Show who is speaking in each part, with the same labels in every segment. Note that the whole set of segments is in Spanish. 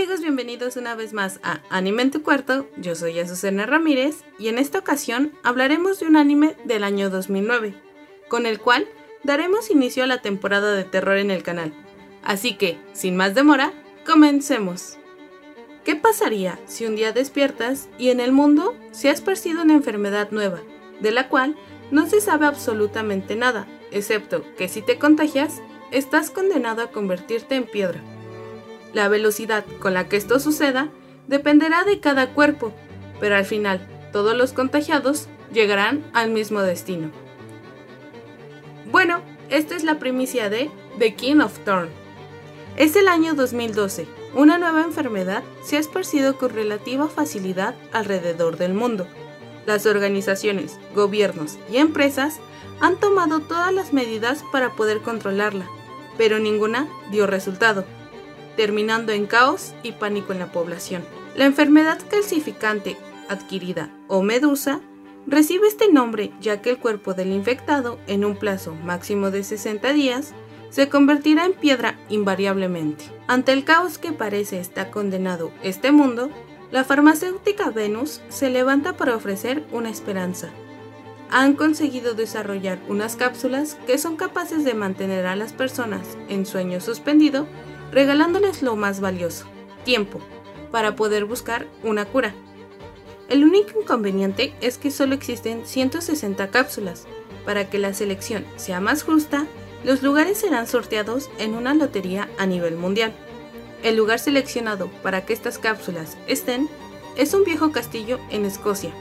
Speaker 1: amigos, bienvenidos una vez más a Anime en tu cuarto, yo soy Azucena Ramírez y en esta ocasión hablaremos de un anime del año 2009, con el cual daremos inicio a la temporada de terror en el canal. Así que, sin más demora, comencemos. ¿Qué pasaría si un día despiertas y en el mundo se ha esparcido una enfermedad nueva, de la cual no se sabe absolutamente nada, excepto que si te contagias, estás condenado a convertirte en piedra? La velocidad con la que esto suceda dependerá de cada cuerpo, pero al final todos los contagiados llegarán al mismo destino. Bueno, esta es la primicia de The King of Thorn. Es el año 2012. Una nueva enfermedad se ha esparcido con relativa facilidad alrededor del mundo. Las organizaciones, gobiernos y empresas han tomado todas las medidas para poder controlarla, pero ninguna dio resultado terminando en caos y pánico en la población. La enfermedad calcificante adquirida o medusa recibe este nombre ya que el cuerpo del infectado en un plazo máximo de 60 días se convertirá en piedra invariablemente. Ante el caos que parece está condenado este mundo, la farmacéutica Venus se levanta para ofrecer una esperanza. Han conseguido desarrollar unas cápsulas que son capaces de mantener a las personas en sueño suspendido regalándoles lo más valioso, tiempo, para poder buscar una cura. El único inconveniente es que solo existen 160 cápsulas. Para que la selección sea más justa, los lugares serán sorteados en una lotería a nivel mundial. El lugar seleccionado para que estas cápsulas estén es un viejo castillo en Escocia.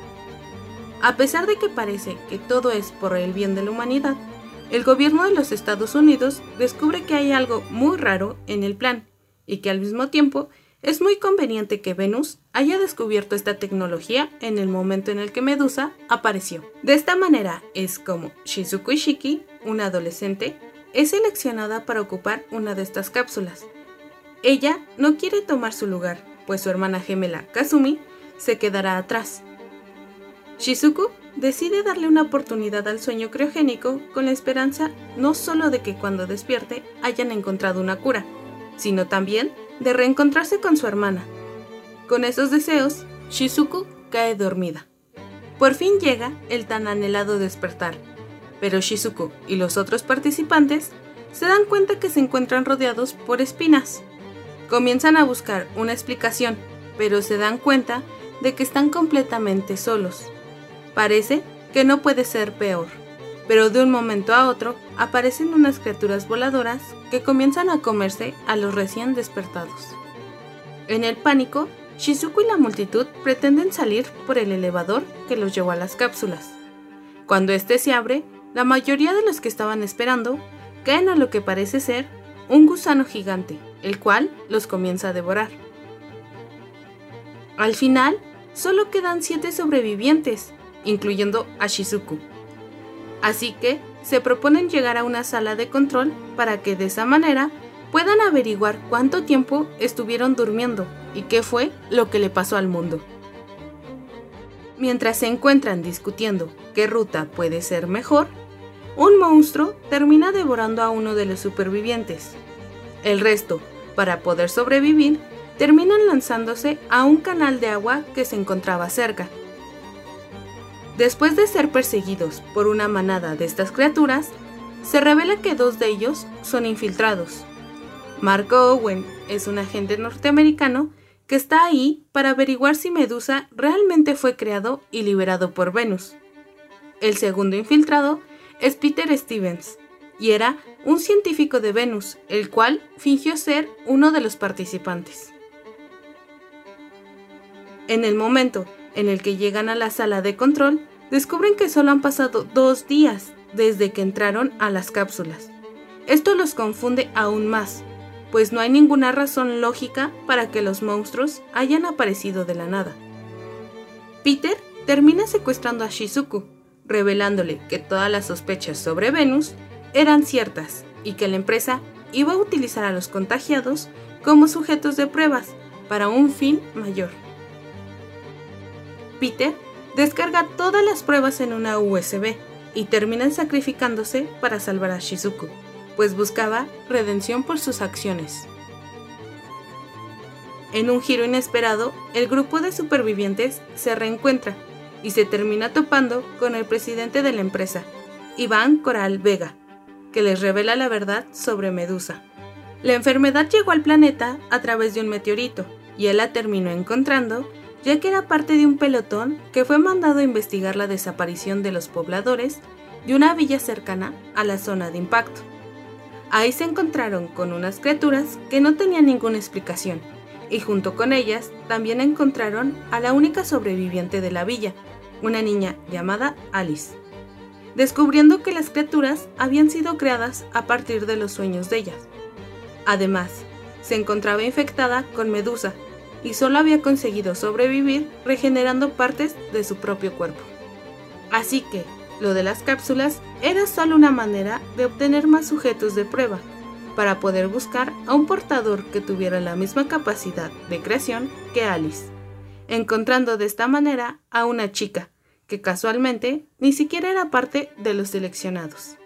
Speaker 1: A pesar de que parece que todo es por el bien de la humanidad, el gobierno de los Estados Unidos descubre que hay algo muy raro en el plan y que al mismo tiempo es muy conveniente que Venus haya descubierto esta tecnología en el momento en el que Medusa apareció. De esta manera es como Shizuku Ishiki, una adolescente, es seleccionada para ocupar una de estas cápsulas. Ella no quiere tomar su lugar, pues su hermana gemela Kazumi se quedará atrás. Shizuku decide darle una oportunidad al sueño criogénico con la esperanza no solo de que cuando despierte hayan encontrado una cura, sino también de reencontrarse con su hermana. Con esos deseos, Shizuku cae dormida. Por fin llega el tan anhelado despertar, pero Shizuku y los otros participantes se dan cuenta que se encuentran rodeados por espinas. Comienzan a buscar una explicación, pero se dan cuenta de que están completamente solos. Parece que no puede ser peor, pero de un momento a otro aparecen unas criaturas voladoras que comienzan a comerse a los recién despertados. En el pánico, Shizuku y la multitud pretenden salir por el elevador que los llevó a las cápsulas. Cuando este se abre, la mayoría de los que estaban esperando caen a lo que parece ser un gusano gigante, el cual los comienza a devorar. Al final, solo quedan siete sobrevivientes, incluyendo a Shizuku. Así que se proponen llegar a una sala de control para que de esa manera puedan averiguar cuánto tiempo estuvieron durmiendo y qué fue lo que le pasó al mundo. Mientras se encuentran discutiendo qué ruta puede ser mejor, un monstruo termina devorando a uno de los supervivientes. El resto, para poder sobrevivir, terminan lanzándose a un canal de agua que se encontraba cerca. Después de ser perseguidos por una manada de estas criaturas, se revela que dos de ellos son infiltrados. Marco Owen es un agente norteamericano que está ahí para averiguar si Medusa realmente fue creado y liberado por Venus. El segundo infiltrado es Peter Stevens, y era un científico de Venus, el cual fingió ser uno de los participantes. En el momento en el que llegan a la sala de control, descubren que solo han pasado dos días desde que entraron a las cápsulas. Esto los confunde aún más, pues no hay ninguna razón lógica para que los monstruos hayan aparecido de la nada. Peter termina secuestrando a Shizuku, revelándole que todas las sospechas sobre Venus eran ciertas y que la empresa iba a utilizar a los contagiados como sujetos de pruebas para un fin mayor. Peter descarga todas las pruebas en una USB y termina sacrificándose para salvar a Shizuku, pues buscaba redención por sus acciones. En un giro inesperado, el grupo de supervivientes se reencuentra y se termina topando con el presidente de la empresa, Iván Coral Vega, que les revela la verdad sobre Medusa. La enfermedad llegó al planeta a través de un meteorito y él la terminó encontrando ya que era parte de un pelotón que fue mandado a investigar la desaparición de los pobladores de una villa cercana a la zona de impacto. Ahí se encontraron con unas criaturas que no tenían ninguna explicación, y junto con ellas también encontraron a la única sobreviviente de la villa, una niña llamada Alice, descubriendo que las criaturas habían sido creadas a partir de los sueños de ellas. Además, se encontraba infectada con Medusa y solo había conseguido sobrevivir regenerando partes de su propio cuerpo. Así que, lo de las cápsulas era solo una manera de obtener más sujetos de prueba, para poder buscar a un portador que tuviera la misma capacidad de creación que Alice, encontrando de esta manera a una chica, que casualmente ni siquiera era parte de los seleccionados.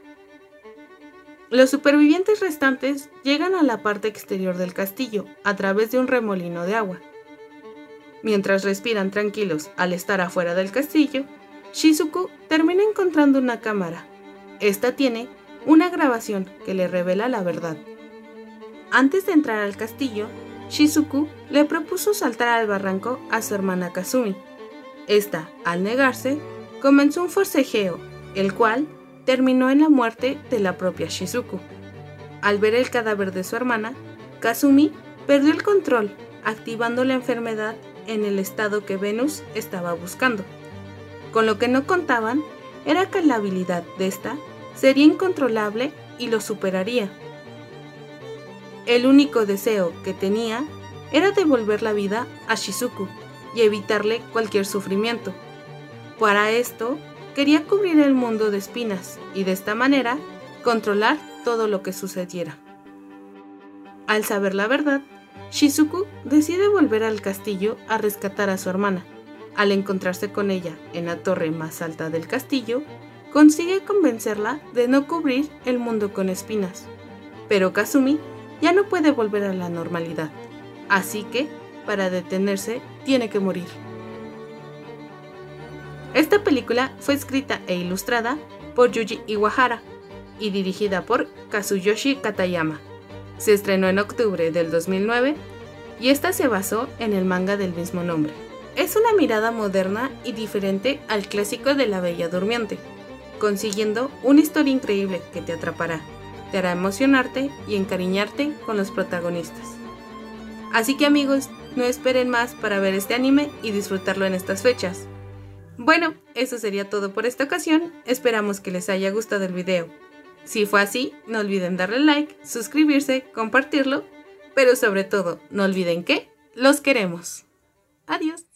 Speaker 1: Los supervivientes restantes llegan a la parte exterior del castillo a través de un remolino de agua. Mientras respiran tranquilos al estar afuera del castillo, Shizuku termina encontrando una cámara. Esta tiene una grabación que le revela la verdad. Antes de entrar al castillo, Shizuku le propuso saltar al barranco a su hermana Kazumi. Esta, al negarse, comenzó un forcejeo, el cual terminó en la muerte de la propia Shizuku. Al ver el cadáver de su hermana, Kazumi perdió el control, activando la enfermedad en el estado que Venus estaba buscando. Con lo que no contaban era que la habilidad de esta sería incontrolable y lo superaría. El único deseo que tenía era devolver la vida a Shizuku y evitarle cualquier sufrimiento. Para esto, Quería cubrir el mundo de espinas y de esta manera controlar todo lo que sucediera. Al saber la verdad, Shizuku decide volver al castillo a rescatar a su hermana. Al encontrarse con ella en la torre más alta del castillo, consigue convencerla de no cubrir el mundo con espinas. Pero Kazumi ya no puede volver a la normalidad, así que, para detenerse, tiene que morir. Esta película fue escrita e ilustrada por Yuji Iwahara y dirigida por Kazuyoshi Katayama. Se estrenó en octubre del 2009 y esta se basó en el manga del mismo nombre. Es una mirada moderna y diferente al clásico de La Bella Durmiente, consiguiendo una historia increíble que te atrapará, te hará emocionarte y encariñarte con los protagonistas. Así que amigos, no esperen más para ver este anime y disfrutarlo en estas fechas. Bueno, eso sería todo por esta ocasión, esperamos que les haya gustado el video. Si fue así, no olviden darle like, suscribirse, compartirlo, pero sobre todo, no olviden que los queremos. Adiós.